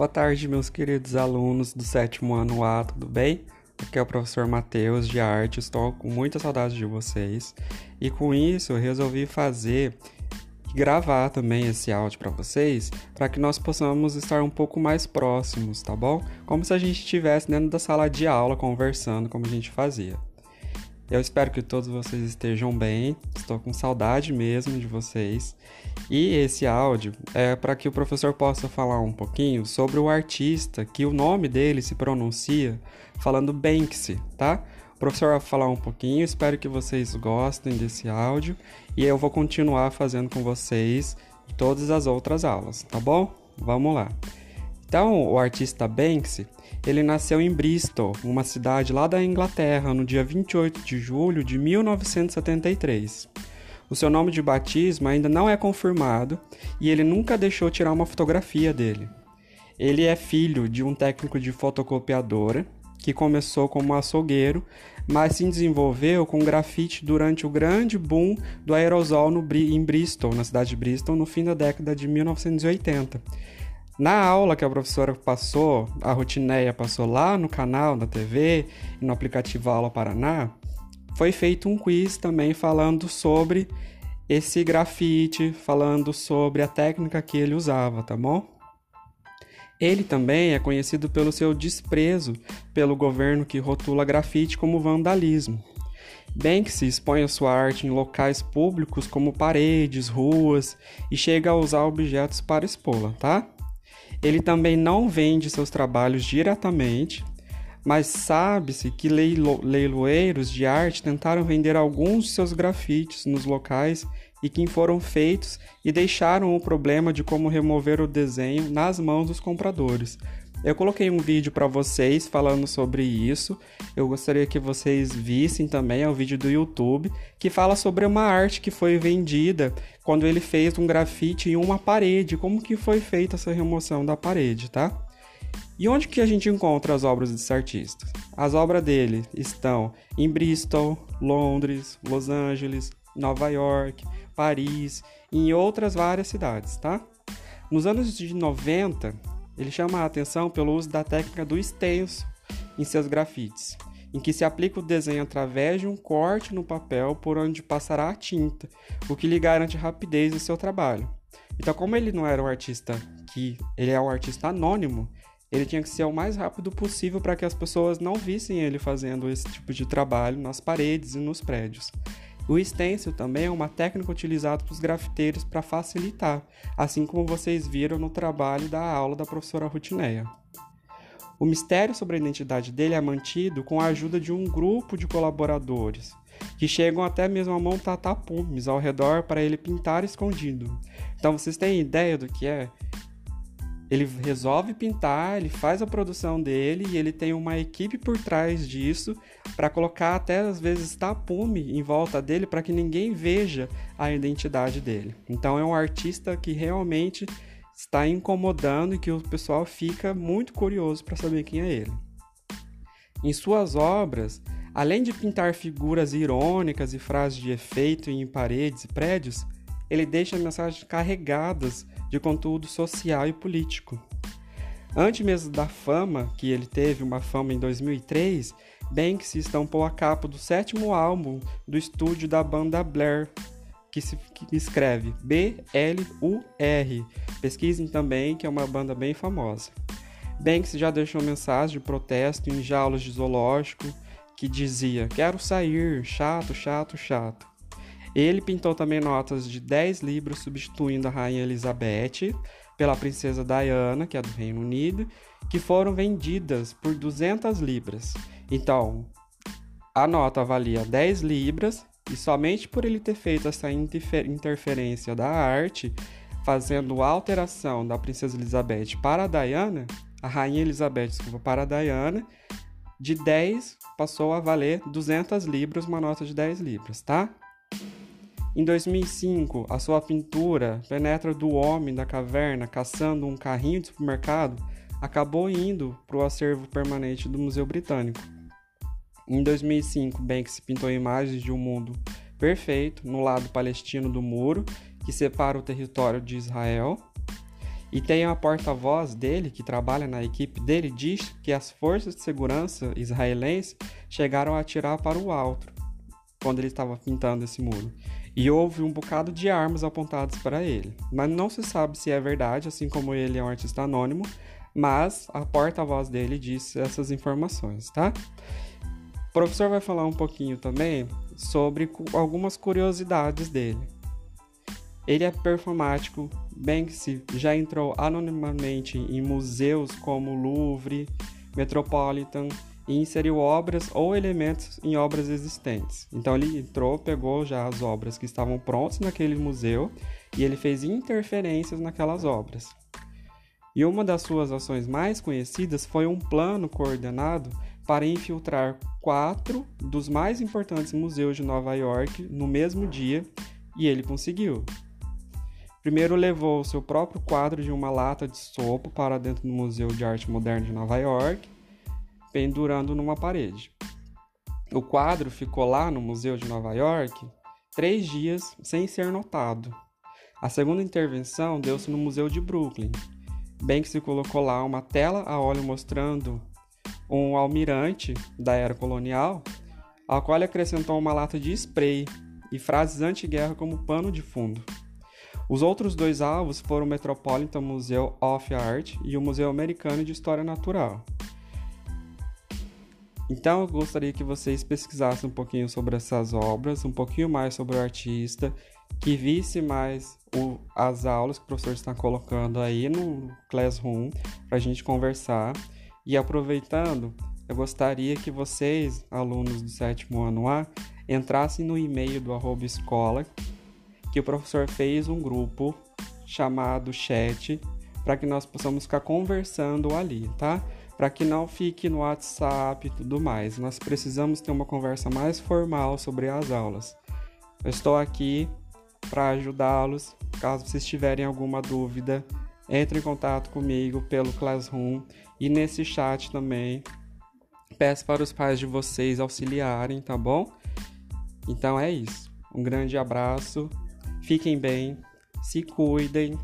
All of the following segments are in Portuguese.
Boa tarde, meus queridos alunos do sétimo ano A, tudo bem? Aqui é o professor Matheus de arte, estou com muita saudade de vocês e com isso eu resolvi fazer e gravar também esse áudio para vocês, para que nós possamos estar um pouco mais próximos, tá bom? Como se a gente estivesse dentro da sala de aula conversando, como a gente fazia. Eu espero que todos vocês estejam bem. Estou com saudade mesmo de vocês. E esse áudio é para que o professor possa falar um pouquinho sobre o artista que o nome dele se pronuncia falando Banksy, tá? O professor vai falar um pouquinho, espero que vocês gostem desse áudio e eu vou continuar fazendo com vocês todas as outras aulas, tá bom? Vamos lá. Então, o artista Banksy, ele nasceu em Bristol, uma cidade lá da Inglaterra, no dia 28 de julho de 1973. O seu nome de batismo ainda não é confirmado e ele nunca deixou tirar uma fotografia dele. Ele é filho de um técnico de fotocopiadora que começou como açougueiro, mas se desenvolveu com grafite durante o grande boom do aerosol no, em Bristol, na cidade de Bristol, no fim da década de 1980. Na aula que a professora passou, a Rotineia passou lá no canal da TV no aplicativo Aula Paraná, foi feito um quiz também falando sobre esse grafite, falando sobre a técnica que ele usava, tá bom? Ele também é conhecido pelo seu desprezo pelo governo que rotula grafite como vandalismo. Banksy expõe a sua arte em locais públicos como paredes, ruas e chega a usar objetos para expô-la, tá? Ele também não vende seus trabalhos diretamente, mas sabe-se que leilo leiloeiros de arte tentaram vender alguns de seus grafites nos locais e que foram feitos e deixaram o problema de como remover o desenho nas mãos dos compradores, eu coloquei um vídeo para vocês falando sobre isso. Eu gostaria que vocês vissem também, é um vídeo do YouTube que fala sobre uma arte que foi vendida quando ele fez um grafite em uma parede, como que foi feita essa remoção da parede, tá? E onde que a gente encontra as obras desse artista? As obras dele estão em Bristol, Londres, Los Angeles, Nova York, Paris e em outras várias cidades, tá? Nos anos de 90, ele chama a atenção pelo uso da técnica do stencil em seus grafites, em que se aplica o desenho através de um corte no papel por onde passará a tinta, o que lhe garante rapidez em seu trabalho. Então, como ele não era um artista que ele é um artista anônimo, ele tinha que ser o mais rápido possível para que as pessoas não vissem ele fazendo esse tipo de trabalho nas paredes e nos prédios. O stencil também é uma técnica utilizada pelos grafiteiros para facilitar, assim como vocês viram no trabalho da aula da professora Rutineia. O mistério sobre a identidade dele é mantido com a ajuda de um grupo de colaboradores, que chegam até mesmo a montar tapumes ao redor para ele pintar escondido. Então vocês têm ideia do que é? Ele resolve pintar, ele faz a produção dele e ele tem uma equipe por trás disso para colocar até às vezes tapume em volta dele para que ninguém veja a identidade dele. Então é um artista que realmente está incomodando e que o pessoal fica muito curioso para saber quem é ele. Em suas obras, além de pintar figuras irônicas e frases de efeito em paredes e prédios, ele deixa mensagens carregadas de conteúdo social e político. Antes mesmo da fama que ele teve, uma fama em 2003, Banks estampou a capa do sétimo álbum do estúdio da banda Blair, que se escreve B-L-U-R. Pesquisem também, que é uma banda bem famosa. Banks já deixou mensagem de protesto em jaulas de zoológico que dizia: Quero sair, chato, chato, chato. Ele pintou também notas de 10 libras substituindo a Rainha Elizabeth pela Princesa Diana, que é do Reino Unido, que foram vendidas por 200 libras. Então, a nota valia 10 libras e somente por ele ter feito essa interferência da arte, fazendo a alteração da Princesa Elizabeth para a Diana, a Rainha Elizabeth, desculpa, para a Diana, de 10 passou a valer 200 libras, uma nota de 10 libras, tá? Em 2005, a sua pintura Penetra do Homem da Caverna caçando um carrinho de supermercado acabou indo para o acervo permanente do Museu Britânico. Em 2005, Banks pintou imagens de um mundo perfeito no lado palestino do muro, que separa o território de Israel. E tem a porta-voz dele, que trabalha na equipe dele, diz que as forças de segurança israelenses chegaram a atirar para o alto quando ele estava pintando esse muro. E houve um bocado de armas apontadas para ele. Mas não se sabe se é verdade, assim como ele é um artista anônimo, mas a porta-voz dele disse essas informações, tá? O professor vai falar um pouquinho também sobre algumas curiosidades dele. Ele é performático, Banksy já entrou anonimamente em museus como Louvre, Metropolitan e inseriu obras ou elementos em obras existentes. Então ele entrou, pegou já as obras que estavam prontas naquele museu e ele fez interferências naquelas obras. E uma das suas ações mais conhecidas foi um plano coordenado para infiltrar quatro dos mais importantes museus de Nova York no mesmo dia, e ele conseguiu. Primeiro levou seu próprio quadro de uma lata de sopa para dentro do Museu de Arte Moderna de Nova York, pendurando numa parede. O quadro ficou lá no Museu de Nova York três dias sem ser notado. A segunda intervenção deu-se no Museu de Brooklyn, Banksy colocou lá uma tela a óleo mostrando um almirante da era colonial, ao qual ele acrescentou uma lata de spray e frases anti-guerra como pano de fundo. Os outros dois alvos foram o Metropolitan Museum of Art e o Museu Americano de História Natural. Então eu gostaria que vocês pesquisassem um pouquinho sobre essas obras, um pouquinho mais sobre o artista que visse mais o, as aulas que o professor está colocando aí no Classroom para a gente conversar. E aproveitando, eu gostaria que vocês, alunos do sétimo ano A, entrassem no e-mail do arroba escola, que o professor fez um grupo chamado chat para que nós possamos ficar conversando ali, tá? Para que não fique no WhatsApp e tudo mais. Nós precisamos ter uma conversa mais formal sobre as aulas. Eu estou aqui para ajudá-los. Caso vocês tiverem alguma dúvida, entre em contato comigo pelo Classroom e nesse chat também. Peço para os pais de vocês auxiliarem, tá bom? Então é isso. Um grande abraço, fiquem bem, se cuidem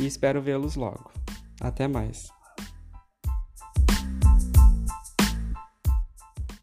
e espero vê-los logo. Até mais.